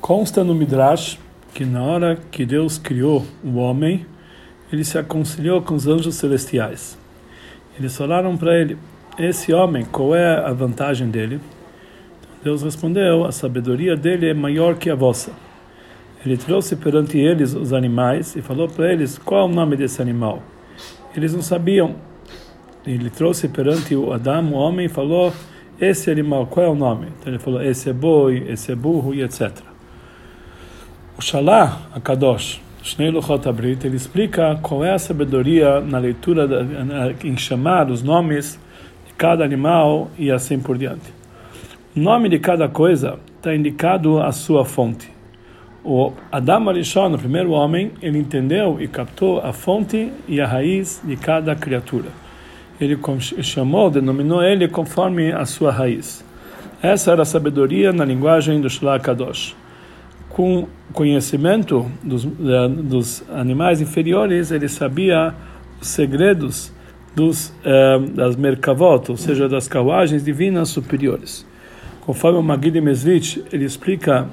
Consta no Midrash que na hora que Deus criou o homem, ele se aconselhou com os anjos celestiais. Eles falaram para ele: Esse homem, qual é a vantagem dele? Deus respondeu: A sabedoria dele é maior que a vossa. Ele trouxe perante eles os animais e falou para eles qual é o nome desse animal. Eles não sabiam. Ele trouxe perante o Adão, o homem, e falou: Esse animal, qual é o nome? Então ele falou: Esse é boi, esse é burro e etc. O Shalá, a Kadosh, Shnei Luchot Abrit, ele explica qual é a sabedoria na leitura, em chamar os nomes de cada animal e assim por diante. O nome de cada coisa está indicado a sua fonte. O Adam Arishon, o primeiro homem, ele entendeu e captou a fonte e a raiz de cada criatura. Ele chamou, denominou ele conforme a sua raiz. Essa era a sabedoria na linguagem do Shlach Kadosh com conhecimento dos, dos animais inferiores, ele sabia os segredos dos, eh, das merkavot, ou seja, das carruagens divinas superiores. Conforme o Magid Mesrich, ele explica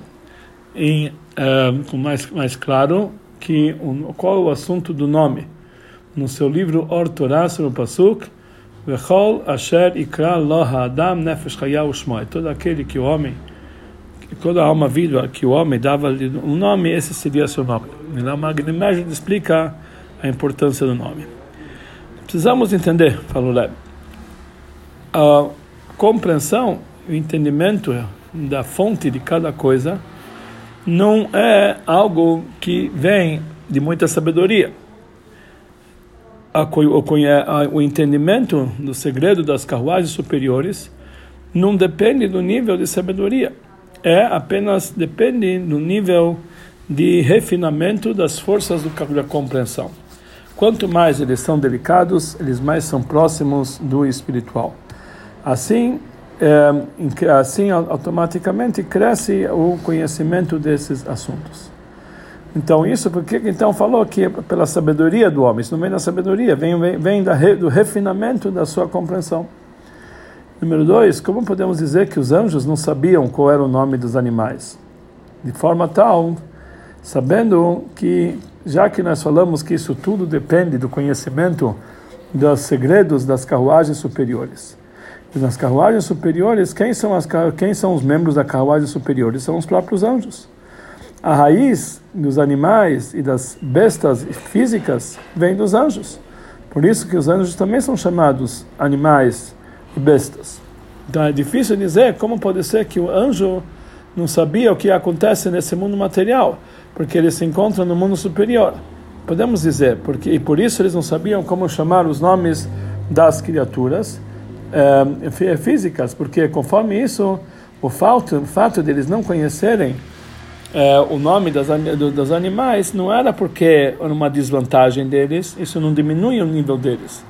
em, eh, mais, mais claro que qual é o assunto do nome. No seu livro Or Torah, no Pasuk, Vechol Asher Ikra Loha Adam Nefesh Chayahu Shmoy. Todo aquele que o homem toda alma viva que o homem dava um nome, esse seria seu nome. Lá Magnemagem explica a importância do nome. Precisamos entender, falou Leb, a compreensão, o entendimento da fonte de cada coisa não é algo que vem de muita sabedoria. O entendimento do segredo das carruagens superiores não depende do nível de sabedoria é apenas depende do nível de refinamento das forças do, da compreensão. Quanto mais eles são delicados, eles mais são próximos do espiritual. Assim, é, assim automaticamente cresce o conhecimento desses assuntos. Então isso porque então falou que é pela sabedoria do homem, isso não vem da sabedoria, vem, vem, vem da, do refinamento da sua compreensão. Número dois, como podemos dizer que os anjos não sabiam qual era o nome dos animais? De forma tal, sabendo que, já que nós falamos que isso tudo depende do conhecimento dos segredos das carruagens superiores. E nas carruagens superiores, quem são, as, quem são os membros da carruagem superiores? São os próprios anjos. A raiz dos animais e das bestas físicas vem dos anjos. Por isso que os anjos também são chamados animais e bestas. Então é difícil dizer como pode ser que o anjo não sabia o que acontece nesse mundo material, porque eles se encontram no mundo superior. Podemos dizer, porque e por isso eles não sabiam como chamar os nomes das criaturas é, físicas, porque conforme isso, o fato, o fato de eles não conhecerem é, o nome das, dos animais não era porque era uma desvantagem deles, isso não diminui o nível deles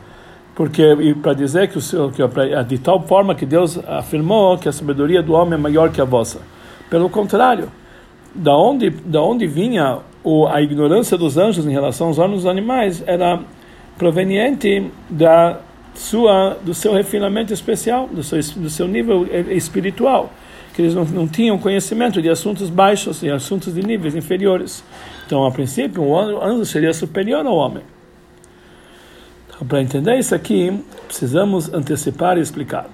porque para dizer que, o, que de tal forma que Deus afirmou que a sabedoria do homem é maior que a vossa. Pelo contrário, da onde da onde vinha o, a ignorância dos anjos em relação aos homens dos animais era proveniente da sua do seu refinamento especial, do seu do seu nível espiritual, que eles não, não tinham conhecimento de assuntos baixos e assuntos de níveis inferiores. Então, a princípio, o anjo seria superior ao homem. Para entender isso aqui, precisamos antecipar e explicar.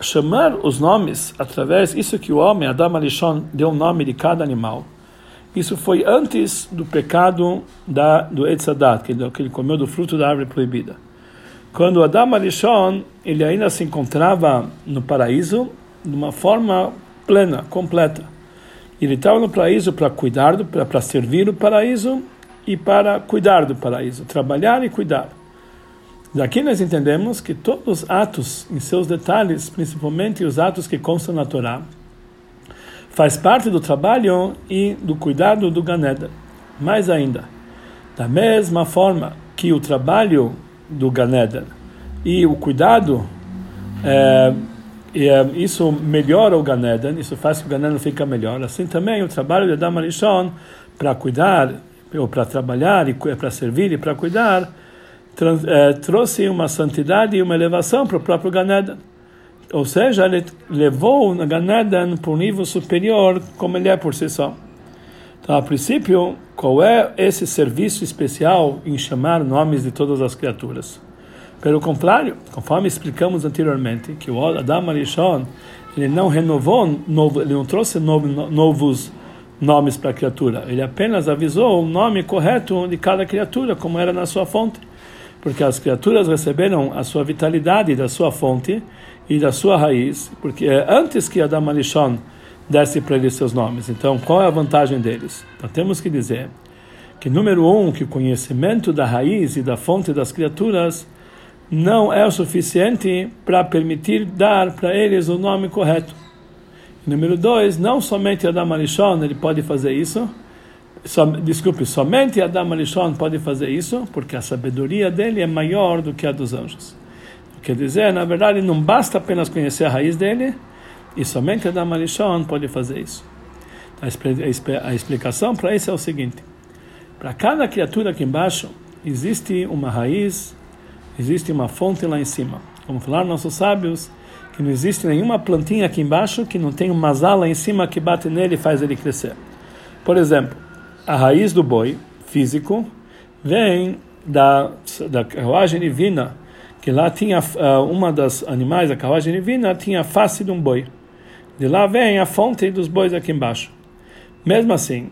Chamar os nomes através, isso que o homem, Adam Alishon, deu o nome de cada animal, isso foi antes do pecado da, do Etzadat, que, que ele comeu do fruto da árvore proibida. Quando Adam Alishon, ele ainda se encontrava no paraíso de uma forma plena, completa. Ele estava no paraíso para cuidar, para servir o paraíso e para cuidar do paraíso, trabalhar e cuidar. Daqui nós entendemos que todos os atos, em seus detalhes, principalmente os atos que constam na Torá, faz parte do trabalho e do cuidado do Ganeda. Mais ainda, da mesma forma que o trabalho do Ganeda e o cuidado, é, é, isso melhora o Ganeda, isso faz que o Ganeda fique melhor. Assim também o trabalho de Adam Arishon para cuidar ou para trabalhar e para servir e para cuidar, trans, é, trouxe uma santidade e uma elevação para o próprio Ganeda. ou seja, ele levou o Ganadan para um nível superior como ele é por si só. Então, a princípio, qual é esse serviço especial em chamar nomes de todas as criaturas? Pelo contrário, conforme explicamos anteriormente, que o Adam Arishon, ele não renovou, novo, ele não trouxe novo, novos nomes para a criatura, ele apenas avisou o nome correto de cada criatura, como era na sua fonte. Porque as criaturas receberam a sua vitalidade da sua fonte e da sua raiz, porque é antes que Adam Arishon desse para eles seus nomes. Então, qual é a vantagem deles? Então, temos que dizer que, número um, que o conhecimento da raiz e da fonte das criaturas não é o suficiente para permitir dar para eles o nome correto. Número dois, não somente Adam Arishon ele pode fazer isso, so, desculpe, somente Adam Arishon pode fazer isso, porque a sabedoria dele é maior do que a dos anjos. Quer dizer, na verdade, não basta apenas conhecer a raiz dele, e somente Adam Arishon pode fazer isso. A explicação para isso é o seguinte: para cada criatura aqui embaixo existe uma raiz, existe uma fonte lá em cima. Como falaram nossos sábios, que não existe nenhuma plantinha aqui embaixo que não tem uma ala em cima que bate nele e faz ele crescer. Por exemplo, a raiz do boi físico vem da, da carruagem divina, que lá tinha uh, uma das animais, a carruagem divina, tinha a face de um boi. De lá vem a fonte dos bois aqui embaixo. Mesmo assim,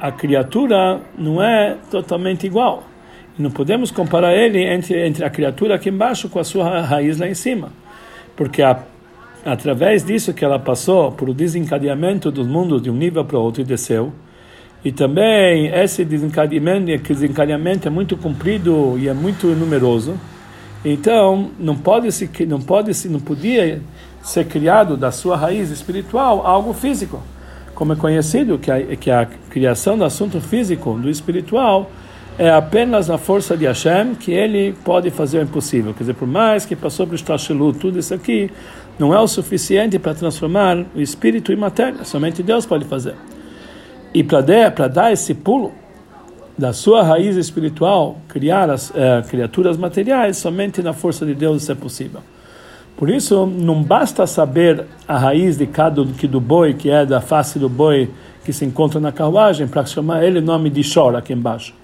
a criatura não é totalmente igual. Não podemos comparar ele entre, entre a criatura aqui embaixo com a sua raiz lá em cima. Porque a, através disso que ela passou por o desencadeamento dos mundos de um nível para o outro e desceu, e também esse desencadeamento, desencadeamento é muito comprido e é muito numeroso. Então, não pode se não pode se não podia ser criado da sua raiz espiritual algo físico. Como é conhecido que a, que a criação do assunto físico, do espiritual, é apenas na força de Hashem que ele pode fazer o impossível. Quer dizer, por mais que passou por Shtashelu, tudo isso aqui, não é o suficiente para transformar o espírito em matéria. Somente Deus pode fazer. E para dar esse pulo da sua raiz espiritual, criar as é, criaturas materiais, somente na força de Deus isso é possível. Por isso, não basta saber a raiz de cada que do boi, que é da face do boi que se encontra na carruagem, para chamar ele nome de Shor aqui embaixo.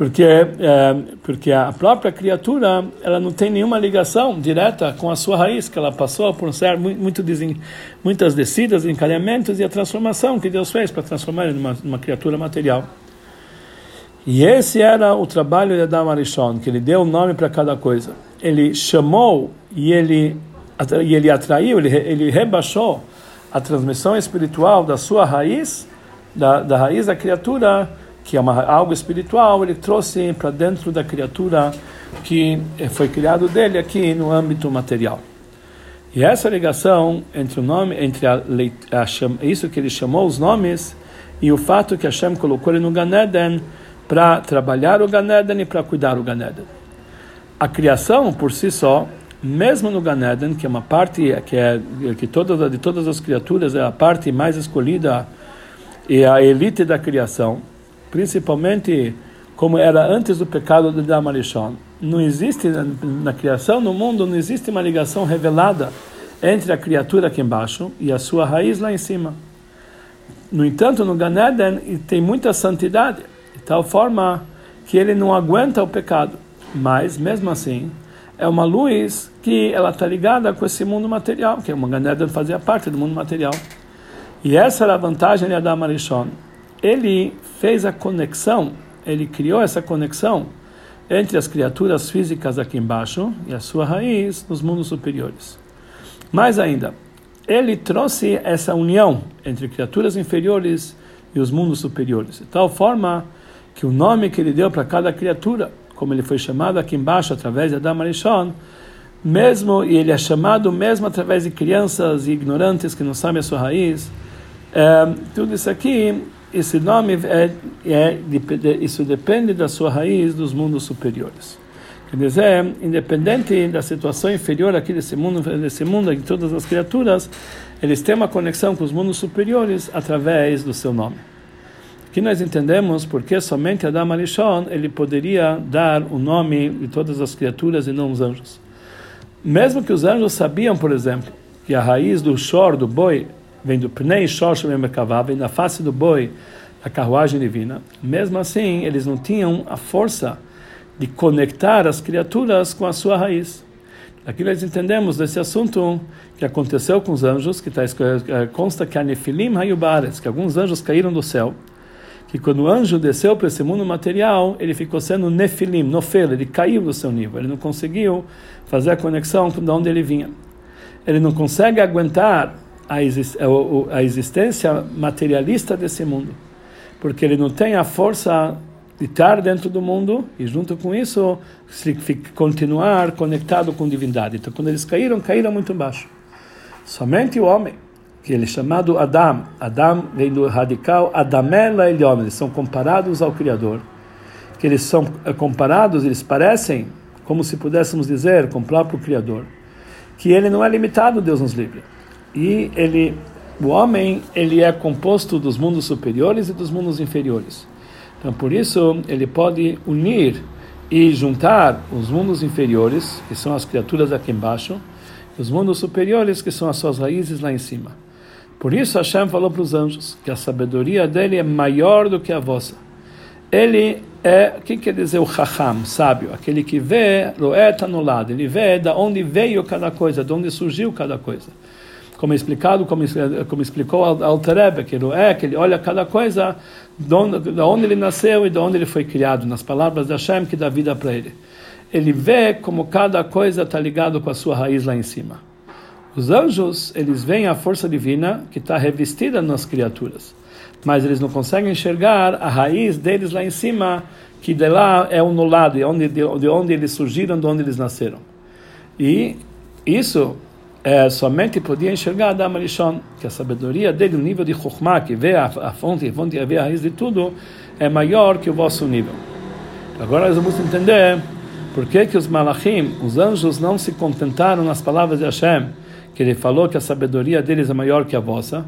Porque, é, porque a própria criatura ela não tem nenhuma ligação direta com a sua raiz, que ela passou por ser muito, muitas descidas, encadeamentos e a transformação que Deus fez para transformar ele numa, numa criatura material. E esse era o trabalho de Adam Arishon, que ele deu um nome para cada coisa. Ele chamou e ele, e ele atraiu, ele, ele rebaixou a transmissão espiritual da sua raiz, da, da raiz da criatura, que é uma, algo espiritual, ele trouxe para dentro da criatura que foi criado dele aqui no âmbito material. E essa ligação entre o nome, entre a, a, isso que ele chamou os nomes e o fato que Hashem colocou ele no Ganeden, para trabalhar o Ganeden e para cuidar o Ganeden. A criação por si só, mesmo no Ganeden, que é uma parte que é que todas de todas as criaturas é a parte mais escolhida e a elite da criação, principalmente como era antes do pecado de Damarishon. Não existe na, na criação, no mundo, não existe uma ligação revelada entre a criatura aqui embaixo e a sua raiz lá em cima. No entanto, no Ganeden tem muita santidade de tal forma que ele não aguenta o pecado. Mas, mesmo assim, é uma luz que ela está ligada com esse mundo material, que é uma Ganeda fazia parte do mundo material. E essa era a vantagem de Adam Arishon. Ele fez a conexão, ele criou essa conexão entre as criaturas físicas aqui embaixo e a sua raiz nos mundos superiores. Mais ainda, ele trouxe essa união entre criaturas inferiores e os mundos superiores, de tal forma que o nome que ele deu para cada criatura, como ele foi chamado aqui embaixo através de Adam Arishon, mesmo e ele é chamado mesmo através de crianças e ignorantes que não sabem a sua raiz, é, tudo isso aqui, esse nome é, é, isso depende da sua raiz dos mundos superiores. Quer dizer, independente da situação inferior aqui desse mundo, desse mundo de todas as criaturas, eles têm uma conexão com os mundos superiores através do seu nome. Aqui nós entendemos porque somente Adam Arishon ele poderia dar o nome de todas as criaturas e não os anjos. Mesmo que os anjos sabiam, por exemplo, que a raiz do shor, do boi, vem do pnei shor shemekavá, vem da face do boi, a carruagem divina. Mesmo assim, eles não tinham a força de conectar as criaturas com a sua raiz. Aqui nós entendemos desse assunto que aconteceu com os anjos, que tá, eh, consta que a Nefilim Hayubares, que alguns anjos caíram do céu, que quando o anjo desceu para esse mundo material, ele ficou sendo Nefilim, Nofel, ele caiu do seu nível, ele não conseguiu fazer a conexão de onde ele vinha. Ele não consegue aguentar a, a existência materialista desse mundo porque ele não tem a força de estar dentro do mundo e junto com isso continuar conectado com divindade. Então, quando eles caíram, caíram muito baixo. Somente o homem, que ele é chamado Adam, Adam vem do radical Adamela Elion, eles são comparados ao Criador, que eles são eh, comparados, eles parecem, como se pudéssemos dizer, com o próprio Criador, que ele não é limitado, Deus nos livre. E ele o homem ele é composto dos mundos superiores e dos mundos inferiores. Então, por isso, ele pode unir e juntar os mundos inferiores, que são as criaturas aqui embaixo, e os mundos superiores, que são as suas raízes lá em cima. Por isso, Hashem falou para os anjos que a sabedoria dele é maior do que a vossa. Ele é, o que quer dizer o Chacham, sábio? Aquele que vê, Roeta no lado, ele vê da onde veio cada coisa, de onde surgiu cada coisa como é explicado, como, como explicou Alterebe, que ele é, que ele olha cada coisa, de onde, de onde ele nasceu e de onde ele foi criado, nas palavras de Hashem que dá vida para ele. Ele vê como cada coisa está ligado com a sua raiz lá em cima. Os anjos, eles veem a força divina que está revestida nas criaturas, mas eles não conseguem enxergar a raiz deles lá em cima, que de lá é o no lado, de onde, de onde eles surgiram, de onde eles nasceram. E isso é, somente podia enxergar Adam Arishon, que a sabedoria dele, o nível de Chokhmah, que vê a, a fonte, a fonte, vê a raiz de tudo, é maior que o vosso nível. Agora nós vamos entender por que, que os malachim, os anjos, não se contentaram nas palavras de Hashem, que ele falou que a sabedoria deles é maior que a vossa,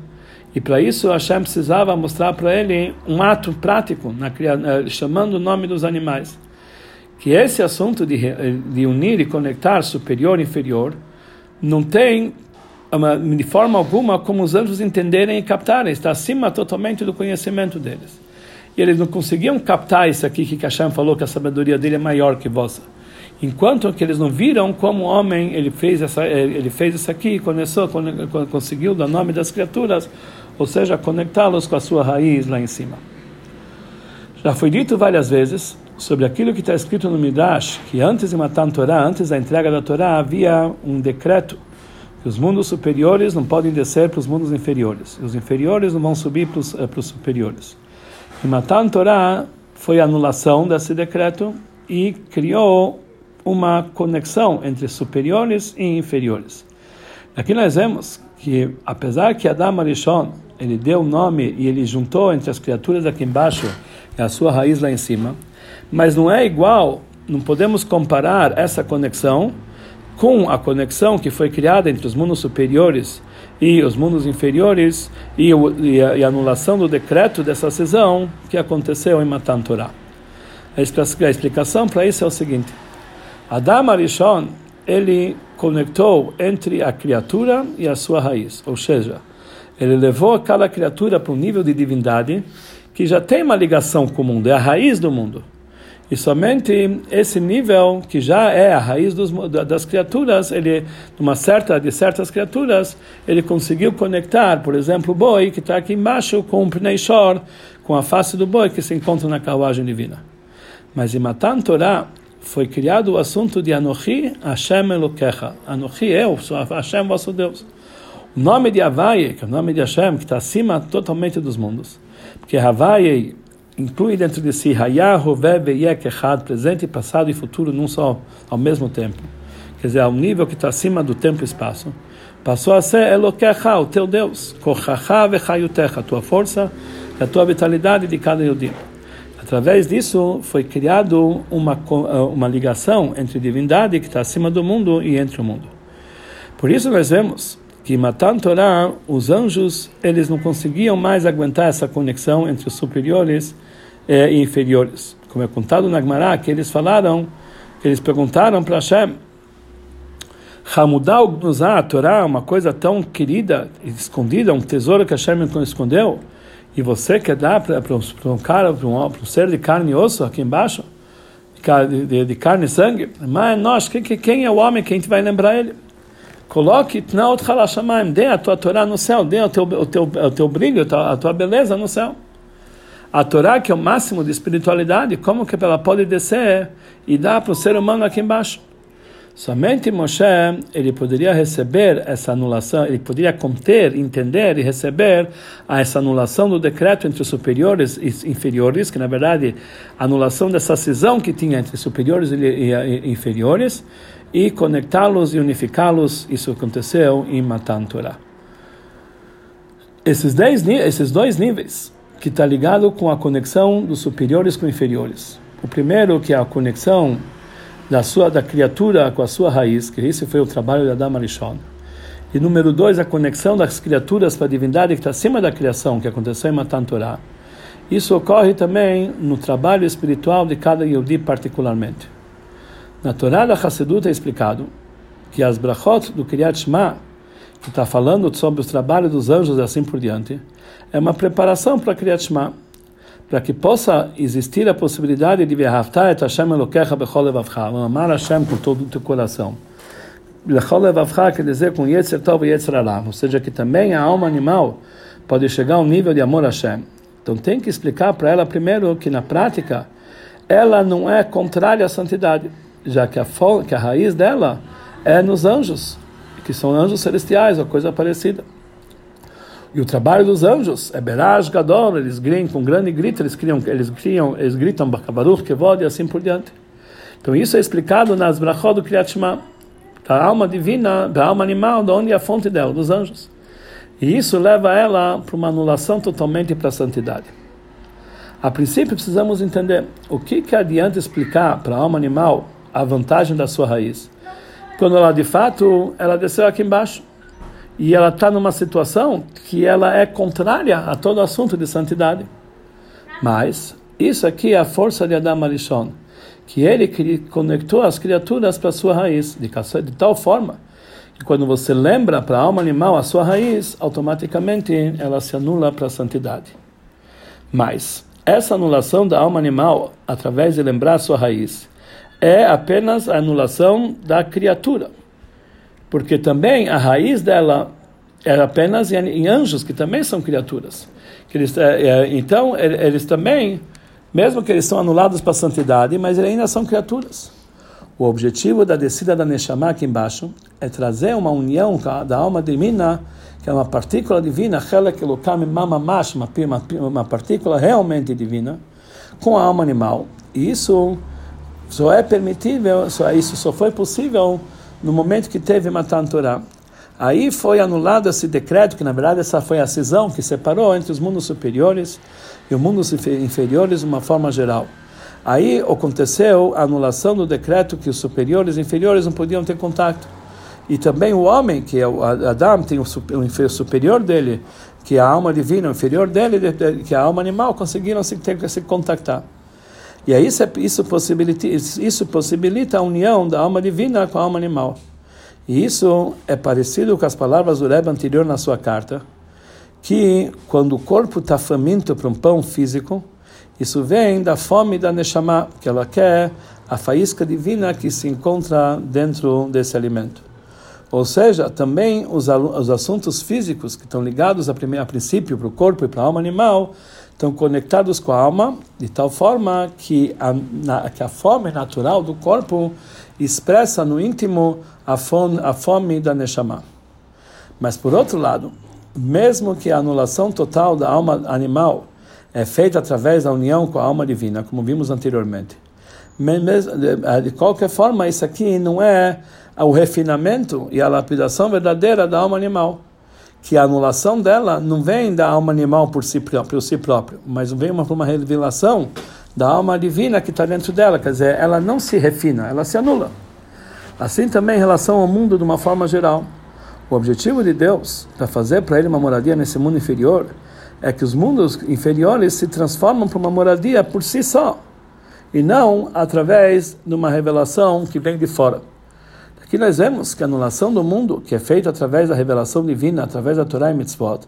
e para isso Hashem precisava mostrar para ele um ato prático, na, chamando o nome dos animais. Que esse assunto de, de unir e conectar superior e inferior, não tem de forma alguma como os anjos entenderem e captarem, está acima totalmente do conhecimento deles. E eles não conseguiam captar isso aqui que Hashem falou que a sabedoria dele é maior que vossa. Enquanto que eles não viram como o homem ele fez essa ele fez isso aqui, começou conseguiu dar nome das criaturas, ou seja, conectá-los com a sua raiz lá em cima. Já foi dito várias vezes sobre aquilo que está escrito no Midrash, que antes de matar a Torá, antes da entrega da Torá, havia um decreto que os mundos superiores não podem descer para os mundos inferiores, e os inferiores não vão subir para os, eh, para os superiores. E matar a Torá foi a anulação desse decreto e criou uma conexão entre superiores e inferiores. Aqui nós vemos que, apesar que Adam Arishon, ele deu o nome e ele juntou entre as criaturas aqui embaixo e a sua raiz lá em cima, mas não é igual, não podemos comparar essa conexão com a conexão que foi criada entre os mundos superiores e os mundos inferiores e, e, a, e a, anulação do decreto dessa cisão que aconteceu em Matan Torah. A explicação para isso é o seguinte: Adam Arishon ele conectou entre a criatura e a sua raiz, ou seja, ele levou cada criatura para um nível de divindade que já tem uma ligação com o mundo, é a raiz do mundo. E somente esse nível, que já é a raiz dos, das criaturas, ele, uma certa, de certas criaturas, ele conseguiu conectar, por exemplo, o boi, que está aqui embaixo, com o Pnei Shor, com a face do boi que se encontra na carruagem divina. Mas em Matan Torah, foi criado o assunto de Anochi Hashem Elokecha. Anochi, eu sou Hashem, vosso Deus. O nome de Havaye, que é o nome de Hashem, que está acima totalmente dos mundos. Porque Havaye inclui dentro de si presente, passado e futuro num só, ao mesmo tempo. Quer dizer, ao nível que está acima do tempo e espaço. Passou a ser Elokecha, o teu Deus. Kochacha vechayutecha, a tua força e a tua vitalidade de cada Yudim. Através disso foi criado uma, uma ligação entre divindade que está acima do mundo e entre o mundo. Por isso nós vemos que Matan Torah, os anjos, eles não conseguiam mais aguentar essa conexão entre os superiores eh, e inferiores. Como é contado na Gemara, que eles falaram, eles perguntaram para Hashem, Hamudal Gnuzá, a Torá, uma coisa tão querida, escondida, um tesouro que Hashem escondeu, e você quer dar para um cara, para um, um, ser de carne e osso aqui embaixo, de, de, de carne e sangue, mas nós, quem, quem é o homem que a gente vai lembrar ele? Coloque Tnaot Halashamaim, dê a tua Torá no céu, dê o teu, o teu, o teu brilho, a tua, beleza no céu. A Torá, que é o máximo de espiritualidade, como que ela pode descer e dar para o ser humano aqui embaixo? Somente Moshe ele poderia receber essa anulação, ele poderia conter, entender e receber essa anulação do decreto entre superiores e inferiores, que na verdade anulação dessa cisão que tinha entre superiores e inferiores, e conectá-los e unificá-los. Isso aconteceu em Matan Torah. Esses, dez, esses dois níveis, que está ligado com a conexão dos superiores com inferiores. O primeiro, que é a conexão da sua da criatura com a sua raiz, que esse foi o trabalho da Dama Rishon. E número dois, a conexão das criaturas para a divindade que está acima da criação, que aconteceu em Matan Torah. Isso ocorre também no trabalho espiritual de cada Yehudi particularmente. Na Torá da Hassedut é explicado que as brachot do Kriyat Shema, que está falando sobre os trabalhos dos anjos e assim por diante, é uma preparação para Kriyat Shema, para que possa existir a possibilidade de Vehavta et Hashem Elokecha bechol levavcha, amar Hashem com todo o teu coração. Bechol levavcha quer dizer com Yetzer Tov e Yetzer Alam, ou seja, que também a alma animal pode chegar ao nível de amor a Hashem. Então tem que explicar para ela primeiro que na prática ela não é contrária à santidade já que a, que a raiz dela é nos anjos, que são anjos celestiais, ou coisa parecida. E o trabalho dos anjos é Beraj Gadol, eles gritam com grande grito, eles criam, eles criam, eles gritam Bakabaruch, Kevod e assim por diante. Então isso é explicado nas brachot do Kriyat da alma divina, da alma animal, de onde é a fonte dela, dos anjos. E isso leva ela para uma anulação totalmente para a santidade. A princípio precisamos entender o que que adianta explicar para a alma animal a vantagem da sua raiz. Quando ela de fato ela desceu aqui embaixo e ela está numa situação que ela é contrária a todo assunto de santidade. Mas isso aqui é a força de Adam Arishon, que ele conectou as criaturas para a sua raiz de, tal forma que quando você lembra para a alma animal a sua raiz, automaticamente ela se anula para a santidade. Mas essa anulação da alma animal através de lembrar a sua raiz é apenas a anulação da criatura. Porque também a raiz dela é apenas em anjos, que também são criaturas. É, é, então, eles também, mesmo que eles são anulados para a santidade, mas eles ainda são criaturas. O objetivo da descida da Neshama aqui embaixo é trazer uma união da alma divina, que é uma partícula divina, uma partícula realmente divina, com a alma animal. E isso só é permitível, só, isso só foi possível no momento que teve Matan Torah. Aí foi anulado esse decreto, que na verdade essa foi a cisão que separou entre os mundos superiores e os mundos inferiores de uma forma geral. Aí aconteceu a anulação do decreto que os superiores e inferiores não podiam ter contato. E também o homem, que é o Adam, tem o superior dele, que é a alma divina, o inferior dele, que é a alma animal, conseguiram se, ter, se contactar. E aí isso, isso, possibilita, isso possibilita a união da alma divina com a alma animal. E isso é parecido com as palavras do Rebbe anterior na sua carta, que quando o corpo está faminto para um pão físico, isso vem da fome da Neshama, que ela quer a faísca divina que se encontra dentro desse alimento. Ou seja, também os, os assuntos físicos que estão ligados a, primeiro, a princípio para o corpo e para a alma animal estão conectados com a alma de tal forma que a, na, que a fome natural do corpo expressa no íntimo a fome, a fome da Neshama. Mas por outro lado, mesmo que a anulação total da alma animal é feita através da união com a alma divina, como vimos anteriormente, de qualquer forma, isso aqui não é o refinamento e a lapidação verdadeira da alma animal que a anulação dela não vem da alma animal por si próprio, si próprio mas vem uma, uma revelação da alma divina que está dentro dela. Quer dizer, ela não se refina, ela se anula. Assim também em relação ao mundo de uma forma geral. O objetivo de Deus para fazer para ele uma moradia nesse mundo inferior é que os mundos inferiores se transformam para uma moradia por si só e não através de uma revelação que vem de fora. Aqui nós vemos que a anulação do mundo, que é feita através da revelação divina, através da Torá e Mitzvot,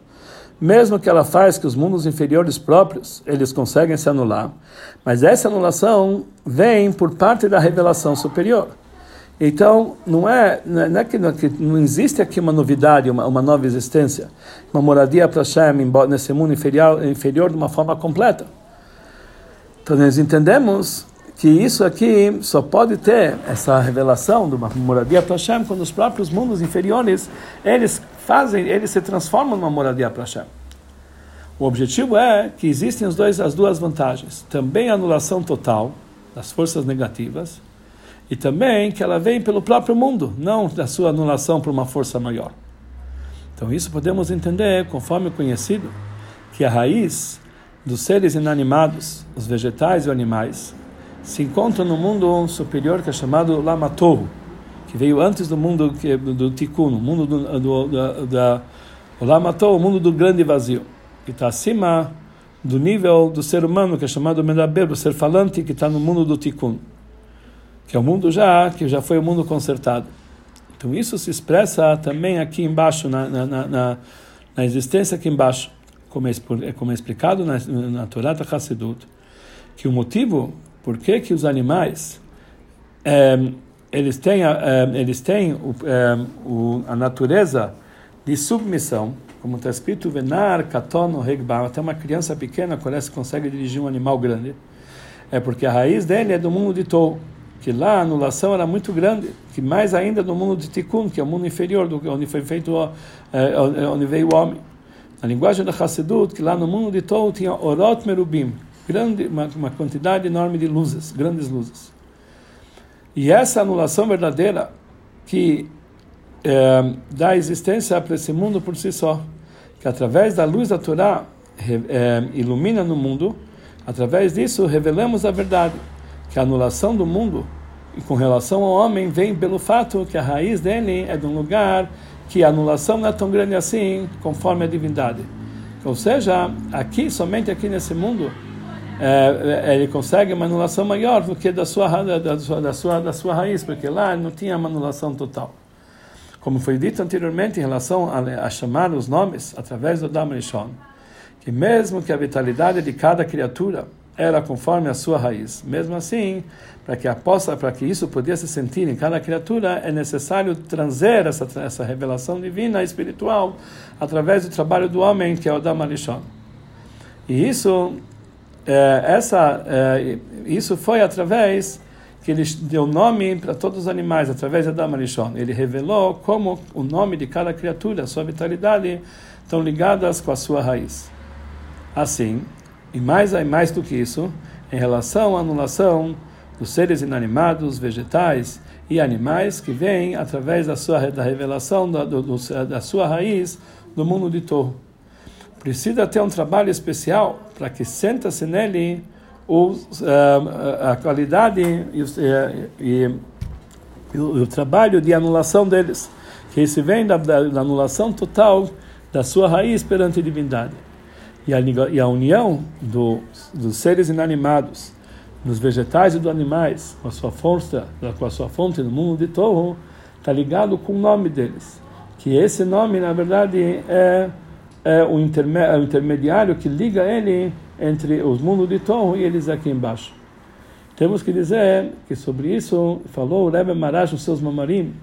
mesmo que ela faz que os mundos inferiores próprios, eles conseguem se anular, mas essa anulação vem por parte da revelação superior. Então, não é, não é que, não, que não existe aqui uma novidade, uma, uma nova existência, uma moradia para Hashem nesse mundo inferior, inferior de uma forma completa. Então, nós entendemos que isso aqui só pode ter essa revelação de uma moradia para Hashem quando os próprios mundos inferiores, eles fazem, eles se transformam numa moradia para Hashem. O objetivo é que existem os dois, as duas vantagens. Também a anulação total das forças negativas, e também que ela vem pelo próprio mundo, não da sua anulação por uma força maior. Então isso podemos entender, conforme conhecido, que a raiz dos seres inanimados, os vegetais e os animais, se encontra no mundo superior que é chamado Lamatorro, que veio antes do mundo que, do, Tikkun, o mundo do, do, do da, o Lamatorro, o mundo do grande vazio, que está acima do nível do ser humano, que é chamado Medaber, o ser falante, que está no mundo do Tikkun que é o mundo já, que já foi o mundo consertado. Então isso se expressa também aqui embaixo, na, na, na, na existência aqui embaixo, como é, é como é explicado na, na Torá da que o motivo por que, que os animais é, eles têm, é, eles têm o, é, o, a natureza de submissão, como está escrito, Venar, Katono, Regba, até uma criança pequena consegue dirigir um animal grande, é porque a raiz dele é do mundo de Tou que lá a anulação era muito grande, que mais ainda no mundo de Tikkun, que é o mundo inferior, do, onde foi feito, é, onde veio o homem. Na linguagem da Hassedut, que lá no mundo de Tou tinha Orot Merubim, grande, uma, uma quantidade enorme de luzes, grandes luzes. E essa anulação verdadeira que é, dá existência para esse mundo por si só, que através da luz da Torá é, ilumina no mundo, através disso revelamos a verdade que a anulação do mundo e com relação ao homem vem pelo fato que a raiz dele é de um lugar que a anulação não é tão grande assim, conforme a divindade. Ou seja, aqui, somente aqui nesse mundo, é, é ele consegue uma anulação maior do que da sua, da, sua, da, sua, da sua raiz, porque lá não tinha uma anulação total. Como foi dito anteriormente em relação a, a chamar os nomes através do Damrishon, que mesmo que a vitalidade de cada criatura era conforme a sua raiz. Mesmo assim, para que possa, para que isso pudesse sentir em cada criatura, é necessário trazer essa essa revelação divina espiritual através do trabalho do homem, que é o Damarishon. E isso é, essa é, isso foi através que ele deu nome para todos os animais através da Damarishon. Ele revelou como o nome de cada criatura, a sua vitalidade, estão ligadas com a sua raiz. Assim, e mais, e mais do que isso, em relação à anulação dos seres inanimados, vegetais e animais que vêm através da sua da revelação da, do, da sua raiz do mundo de Torre. Precisa ter um trabalho especial para que senta-se nele os, uh, a qualidade e, uh, e, e, o, o, trabalho de anulação deles, que isso vem da, da, da anulação total da sua raiz perante a divindade e a, e a união do, dos seres inanimados, dos vegetais e dos animais, com a sua força, com a sua fonte no mundo de Torro, está ligado com o nome deles. Que esse nome, na verdade, é, é, o, é o intermediário que liga ele entre os mundos de Torro e eles aqui embaixo. Temos que dizer que sobre isso falou o Rebbe Marash nos seus mamarim,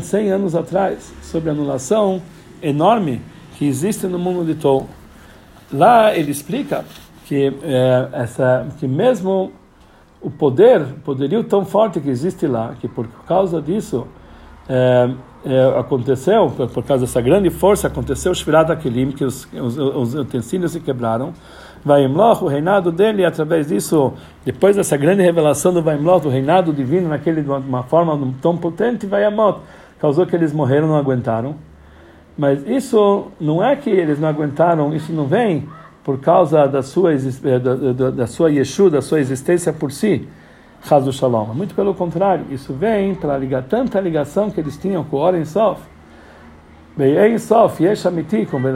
100 anos atrás, sobre a anulação enorme que existe no mundo de Torro. Lá ele explica que é, essa que mesmo o poder, o poderio tão forte que existe lá, que por causa disso é, é, aconteceu, por, por, causa dessa grande força, aconteceu o Shvirat Akelim, que os, os, os, utensílios se quebraram. Vaimloch, o reinado dele, através disso, depois dessa grande revelação do Vaimloch, o reinado divino, naquele, de uma forma tão potente, Vayamot, causou que eles morreram, não aguentaram. Mas isso não é que eles não aguentaram, isso não vem por causa da sua, eh, da, da, da sua Yeshu, da sua existência por si, Hazu Shalom. Muito pelo contrário, isso vem para ligar tanta ligação que eles tinham com o Oren Sof. Be'en Sof,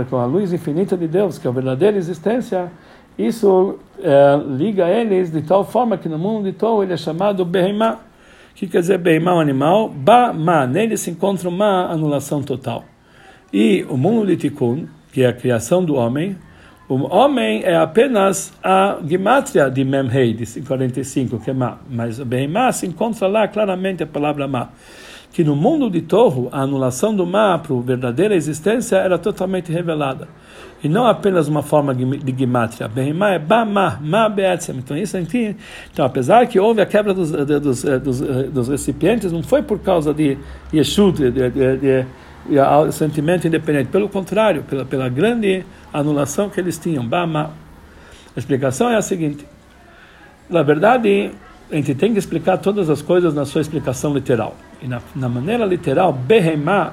com a luz infinita de Deus, que é a verdadeira existência, isso é, liga eles de tal forma que no mundo de Tou ele é chamado Behemah O que quer dizer Behemá, o animal? Ba, ma, nele se encontra uma anulação total. E o mundo de Tikkun, que é a criação do homem, o homem é apenas a gematria de Memhei, de 45, que é Ma. Mas o Behemá se encontra lá claramente a palavra Ma. Que no mundo de Torro, a anulação do Ma para a verdadeira existência era totalmente revelada. E não apenas uma forma de gematria. Behemá é Ba Ma, Ma Be'etzem. Então, isso aqui, então, apesar que houve a quebra dos, dos, dos, dos recipientes, não foi por causa de Yeshut, de, de, de, de e sentimento independente. Pelo contrário, pela, pela grande anulação que eles tinham. Bama. A explicação é a seguinte: na verdade, a gente tem que explicar todas as coisas na sua explicação literal. E na, na maneira literal, Behemá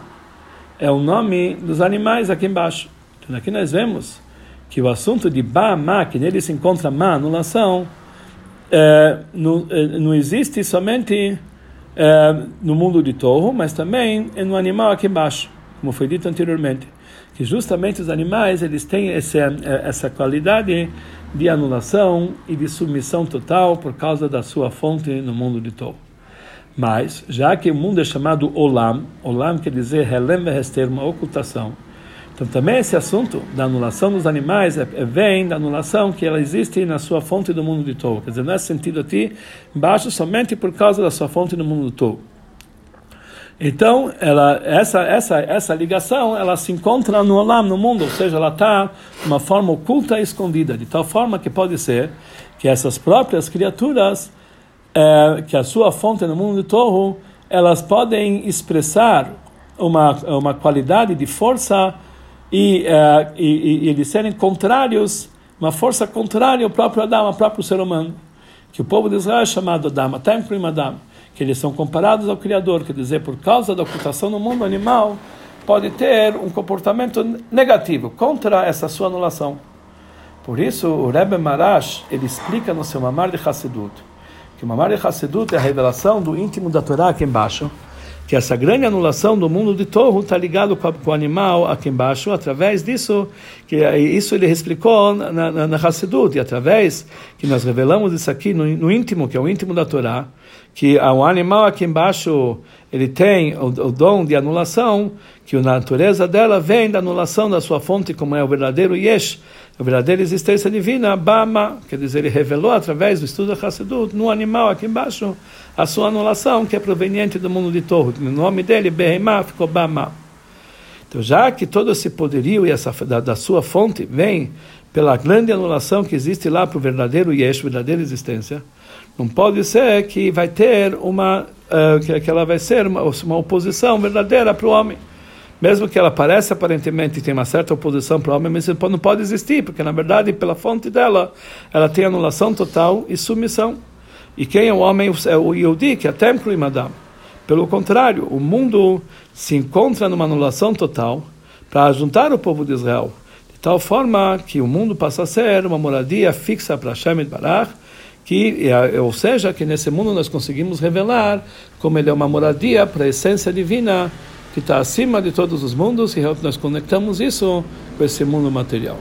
é o nome dos animais aqui embaixo. Então aqui nós vemos que o assunto de Bama, que nele se encontra má, anulação, é, não, é, não existe somente é, no mundo de Torro, mas também no animal aqui embaixo, como foi dito anteriormente, que justamente os animais eles têm essa, é, essa qualidade de anulação e de submissão total por causa da sua fonte no mundo de Torro. Mas, já que o mundo é chamado Olam, Olam quer dizer Helem Vehester, uma ocultação, então também esse assunto da anulação dos animais é, é, vem da anulação que ela existe na sua fonte do mundo de Tou. Quer dizer, não é sentido aqui embaixo somente por causa da sua fonte no mundo de Tou. Então, ela, essa, essa, essa ligação, ela se encontra no Olam, no mundo, ou seja, ela está de uma forma oculta e escondida, de tal forma que pode ser que essas próprias criaturas, é, que a sua fonte no mundo de Torro, elas podem expressar uma, uma qualidade de força e, uh, e, e, eles serem contrários, uma força contrária ao próprio Adão, ao próprio ser humano. Que o povo de Israel é chamado Adão, até em Adam, que eles são comparados ao Criador, quer dizer, por causa da ocultação no mundo animal, pode ter um comportamento negativo contra essa sua anulação. Por isso, o Rebbe Marash, ele explica no seu Mamar de Hassedut, que o Mamar de Hassedut é a revelação do íntimo da Torá aqui embaixo, que essa grande anulação do mundo de Torro está ligado com, com, o animal aqui embaixo, através disso, que isso ele explicou na, na, na Hassidut, e através que nós revelamos isso aqui no, no, íntimo, que é o íntimo da Torá, que o animal aqui embaixo ele tem o, o dom de anulação, que a natureza dela vem da anulação da sua fonte, como é o verdadeiro Yesh, a verdadeira existência divina, Bama, quer dizer, ele revelou através do estudo da Hassidut, no animal aqui embaixo, a sua anulação, que é proveniente do mundo de Torro. O nome dele, Behemá, ficou Bama. Então, já que todo esse poderio e essa, da, da, sua fonte vem pela grande anulação que existe lá para o verdadeiro Yesh, verdadeira existência, não pode ser que vai ter uma, uh, que, que ela vai ser uma, uma oposição verdadeira para o homem mesmo que ela pareça aparentemente ter uma certa oposição para o homem, mas não pode existir, porque na verdade, pela fonte dela, ela tem anulação total e submissão. E quem é o homem? É o Yodi, que é templo e madame. Pelo contrário, o mundo se encontra numa anulação total para juntar o povo de Israel, de tal forma que o mundo passa a ser uma moradia fixa para Hashem Barach, que, ou seja, que nesse mundo nós conseguimos revelar como ele é uma moradia para a essência divina que está acima de todos os mundos e nós conectamos isso com esse mundo material.